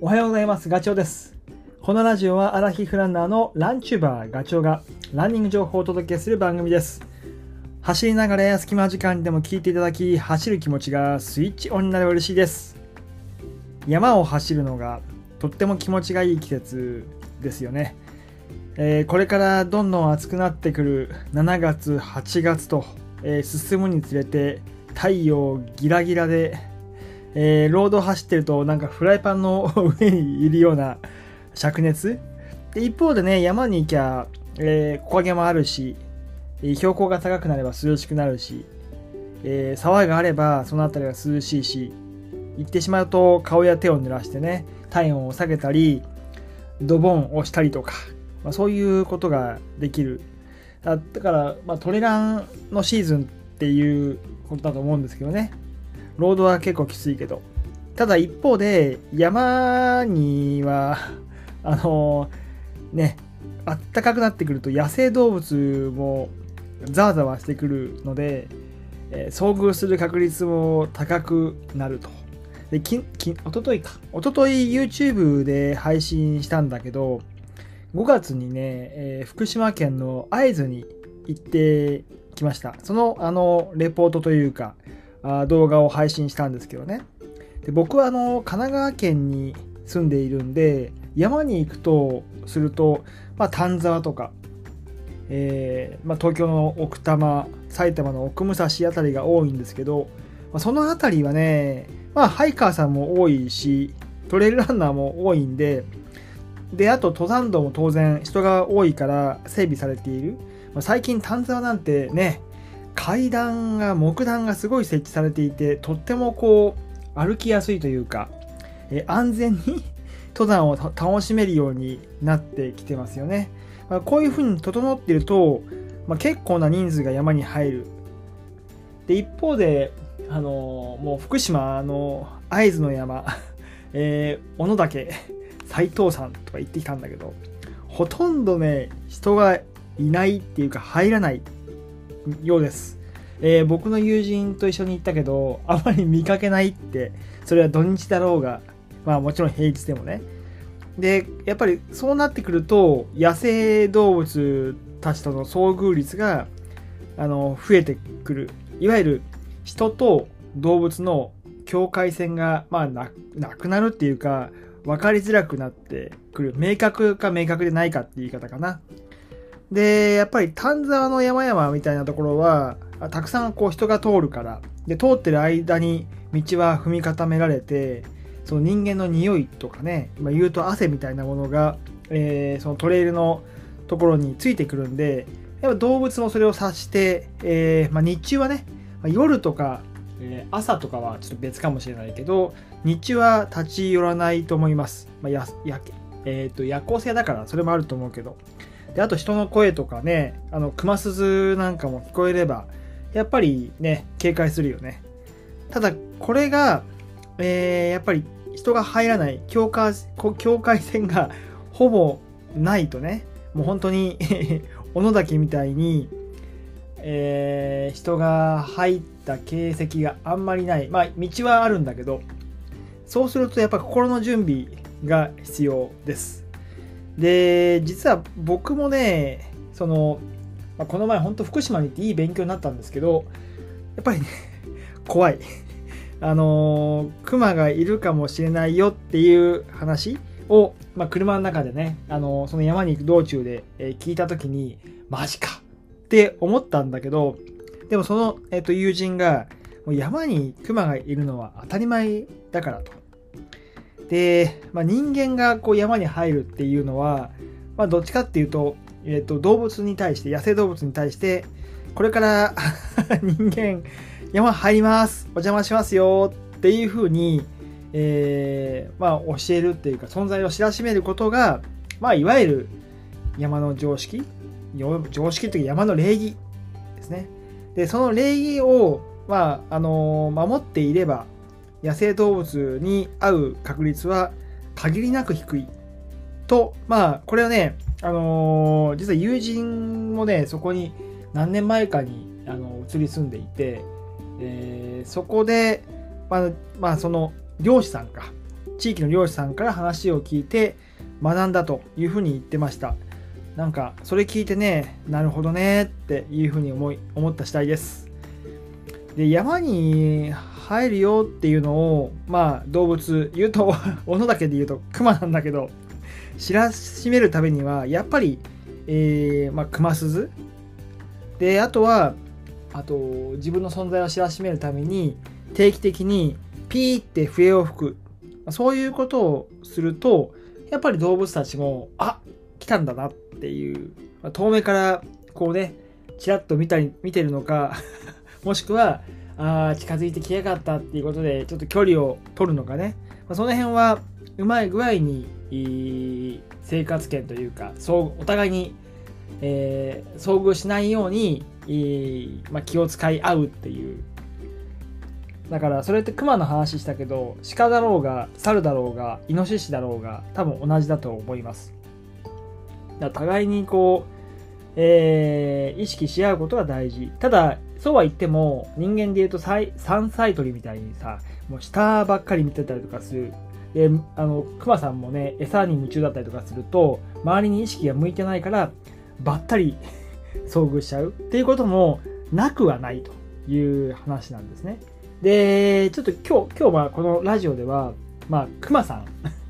おはようございます。ガチョウです。このラジオはアラヒフランナーのランチューバーガチョウがランニング情報をお届けする番組です。走りながら隙間時間でも聞いていただき、走る気持ちがスイッチオンになれば嬉しいです。山を走るのがとっても気持ちがいい季節ですよね。えーこれからどんどん暑くなってくる7月、8月と、えー進むにつれて太陽ギラギラで、えーロード走ってるとなんかフライパンの上にいるような 灼熱？で一方でね山に行きゃ、えー木陰もあるしえー標高が高くなれば涼しくなるし、えー沢があればその辺りが涼しいし行ってしまうと顔や手を濡らしてね体温を下げたりドボンをしたりとか、まあ、そういうことができる。だだから、まあ、トレランのシーズンっていうことだと思うんですけどね。ロードは結構きついけど。ただ一方で山にはあのねあったかくなってくると野生動物もざわざわしてくるので、えー遭遇する確率も高くなると。でききおとといか。おととい YouTube で配信したんだけど5月にね、えー福島県の会津に行ってきました。そのあのレポートというか動画を配信したんですけどね。で僕はあの神奈川県に住んでいるんで山に行くとすると、まあ、丹沢とか、えーまあ、東京の奥多摩埼玉の奥武蔵あたりが多いんですけど、まあ、そのあたりはね、まあ、ハイカーさんも多いしトレイルランナーも多いんでであと登山道も当然人が多いから整備されている、まあ、最近丹沢なんてね階段が木段がすごい設置されていてとってもこう歩きやすいというか、え安全に登山を楽しめるようになってきてますよね、まあ、こういうふうに整っていると、まあ、結構な人数が山に入る。で一方であのもう福島の会津の山、えー小野岳斎藤山とか行ってきたんだけどほとんどね人がいないっていうか入らないようです、えー僕の友人と一緒に行ったけどあまり見かけないってそれは土日だろうがまあもちろん平日でもね。でやっぱりそうなってくると野生動物たちとの遭遇率があの増えてくる。いわゆる人と動物の境界線が、まあ、ななくなるっていうか分かりづらくなってくる。明確か明確でないかって言い方かな。でやっぱり丹沢の山々みたいなところはたくさんこう人が通るから。で通ってる間に道は踏み固められてその人間の匂いとかね、まあ、言うと汗みたいなものが、えーそのトレイルのところについてくるんでやっぱ動物もそれを察して、えーまあ、日中はね、まあ夜とか、えー朝とかはちょっと別かもしれないけど日中は立ち寄らないと思います、まあ、ややえー、と夜行性だからそれもあると思うけど。であと人の声とかねあの熊鈴なんかも聞こえればやっぱりね警戒するよね。ただこれが、えーやっぱり人が入らない境界境界線がほぼないとねもう本当に 小野岳みたいに、えー人が入った形跡があんまりない。まあ道はあるんだけどそうするとやっぱ心の準備が必要です。で実は僕もねその、まあこの前本当福島に行っていい勉強になったんですけどやっぱりね 怖い あのー熊がいるかもしれないよっていう話を、まあ、車の中でね、あのその山に行く道中で、え聞いた時にマジかって思ったんだけどでもその、えーと友人がもう山に熊がいるのは当たり前だからと。で、まあ、人間がこう山に入るっていうのは、まあ、どっちかっていうと,、えー、と動物に対して野生動物に対してこれから 人間山入りますお邪魔しますよっていうふうに、えーまあ、教えるっていうか存在を知らしめることが、まあ、いわゆる山の常識常識というか山の礼儀ですね。でその礼儀を、まああのー守っていれば野生動物に会う確率は限りなく低い。とまあこれはね、あのー実は友人もねそこに何年前かにあの移り住んでいて、えーそこで、まあ、まあその漁師さんか地域の漁師さんから話を聞いて学んだというふうに言ってました。なんかそれ聞いてねなるほどねっていうふうに思い思った次第です。で山に入るよっていうのをまあ動物言うと小野岳で言うとクマなんだけど知らしめるためにはやっぱり、えー、まあ、クマ鈴。であとはあと自分の存在を知らしめるために定期的にピーって笛を吹く。そういうことをするとやっぱり動物たちもあ来たんだなっていう。遠目からこうねちらっと見たり見てるのか もしくはあ近づいてきやがったっていうことでちょっと距離を取るのかね、まあ、その辺はうまい具合に生活圏というかそうお互いに、えー、遭遇しないように、まあ、気を使い合うっていう。だからそれって熊の話したけど鹿だろうが猿だろうがイノシシだろうが多分同じだと思います。だ互いにこう、えー、意識し合うことが大事。ただそうは言っても人間で言うと山菜採りみたいにさもう下ばっかり見てたりとかするであの熊さんもね餌に夢中だったりとかすると周りに意識が向いてないからばったり 遭遇しちゃうっていうこともなくはないという話なんですね。で、ちょっと今日、今日はこのラジオでは、まあ、クマさん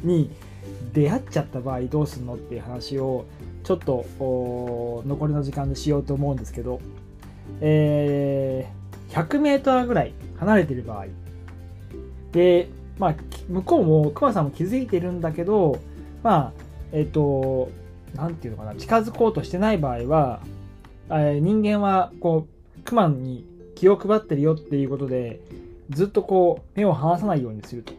に出会っちゃった場合どうすんのっていう話を、ちょっと残りの時間でしようと思うんですけど、えー、100メートルぐらい離れてる場合、で、まあ、向こうも、クマさんも気づいてるんだけど、まあ、えっ、ー、と、なんていうのかな、近づこうとしてない場合は、えー、人間は、こう、クマに気を配ってるよっていうことで、ずっとこう、目を離さないようにすると。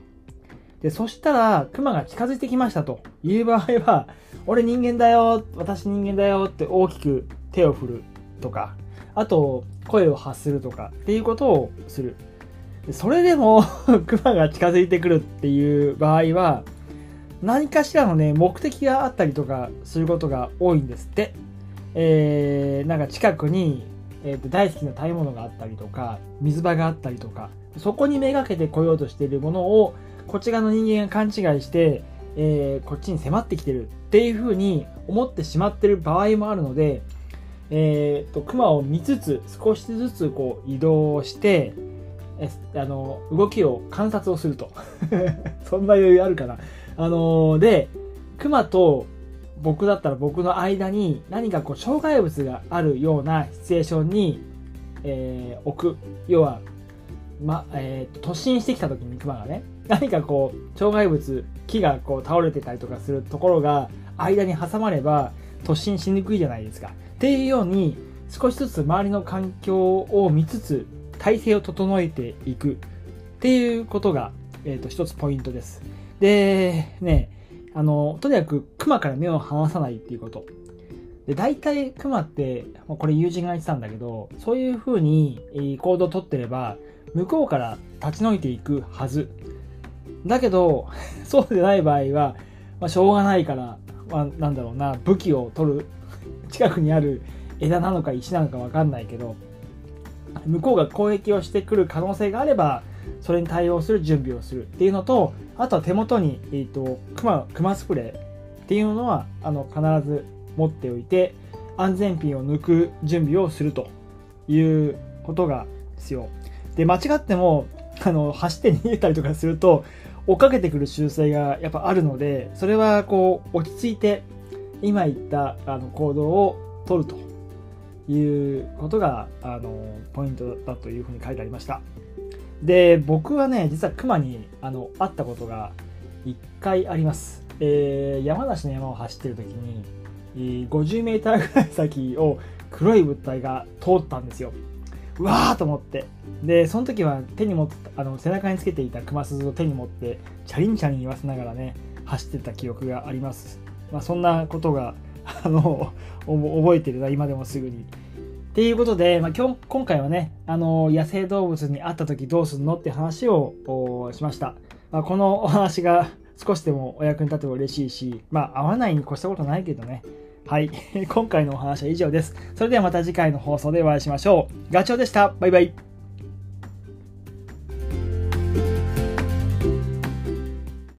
で、そしたら、熊が近づいてきましたという場合は、俺人間だよ、私人間だよって大きく手を振るとか、あと、声を発するとかっていうことをする。それでも 熊が近づいてくるっていう場合は、何かしらのね、目的があったりとかすることが多いんですって。えー、なんか近くにえー、と大好きな食べ物があったりとか水場があったりとかそこにめがけて来ようとしているものをこっち側の人間が勘違いして、えー、こっちに迫ってきてるっていうふうに思ってしまってる場合もあるので、えーと、熊を見つつ少しずつこう移動してえあの動きを観察をすると。そんな余裕あるかな。あのー、で熊と僕だったら僕の間に何かこう障害物があるようなシチュエーションに、えー、置く。要は、まえー、突進してきた時にクマがね何かこう障害物木がこう倒れてたりとかするところが間に挟まれば突進しにくいじゃないですか。っていうように少しずつ周りの環境を見つつ体勢を整えていくっていうことが、えーと一つポイントです。でねあの、とにかく熊から目を離さないっていうこと。で、大体熊って、これ友人が言ってたんだけど、そういう風に行動をとってれば、向こうから立ち退いていくはず。だけど、そうでない場合は、まあ、しょうがないから、まあ、なんだろうな、武器を取る、近くにある枝なのか石なのかわかんないけど、向こうが攻撃をしてくる可能性があれば、それに対応する準備をするっていうのと、あとは手元に、えーと、クマクマスプレーっていうのはあの必ず持っておいて安全ピンを抜く準備をするということが必要。で間違ってもあの走って逃げたりとかすると追っかけてくる習性がやっぱあるのでそれはこう落ち着いて今言ったあの行動を取るということがあのポイントだというふうに書いてありました。で、僕はね、実は熊にあの会ったことが1回あります。えー、山梨の山を走ってる時に、50メーターぐらい先を黒い物体が通ったんですよ。うわーと思って。で、その時は手に持ってあの背中につけていた熊鈴を手に持って、チャリンチャリン言わせながらね、走ってた記憶があります。まあ、そんなことが、あの、覚えてるな、今でもすぐに。っていうことで、まあ、今日今回はね、あの野生動物に会った時どうするのって話をしました。まあ、このお話が少しでもお役に立てば嬉しいし、まあ、会わないに越したことないけどね。はい。今回のお話は以上です。それではまた次回の放送でお会いしましょう。ガチョウでした。バイバイ。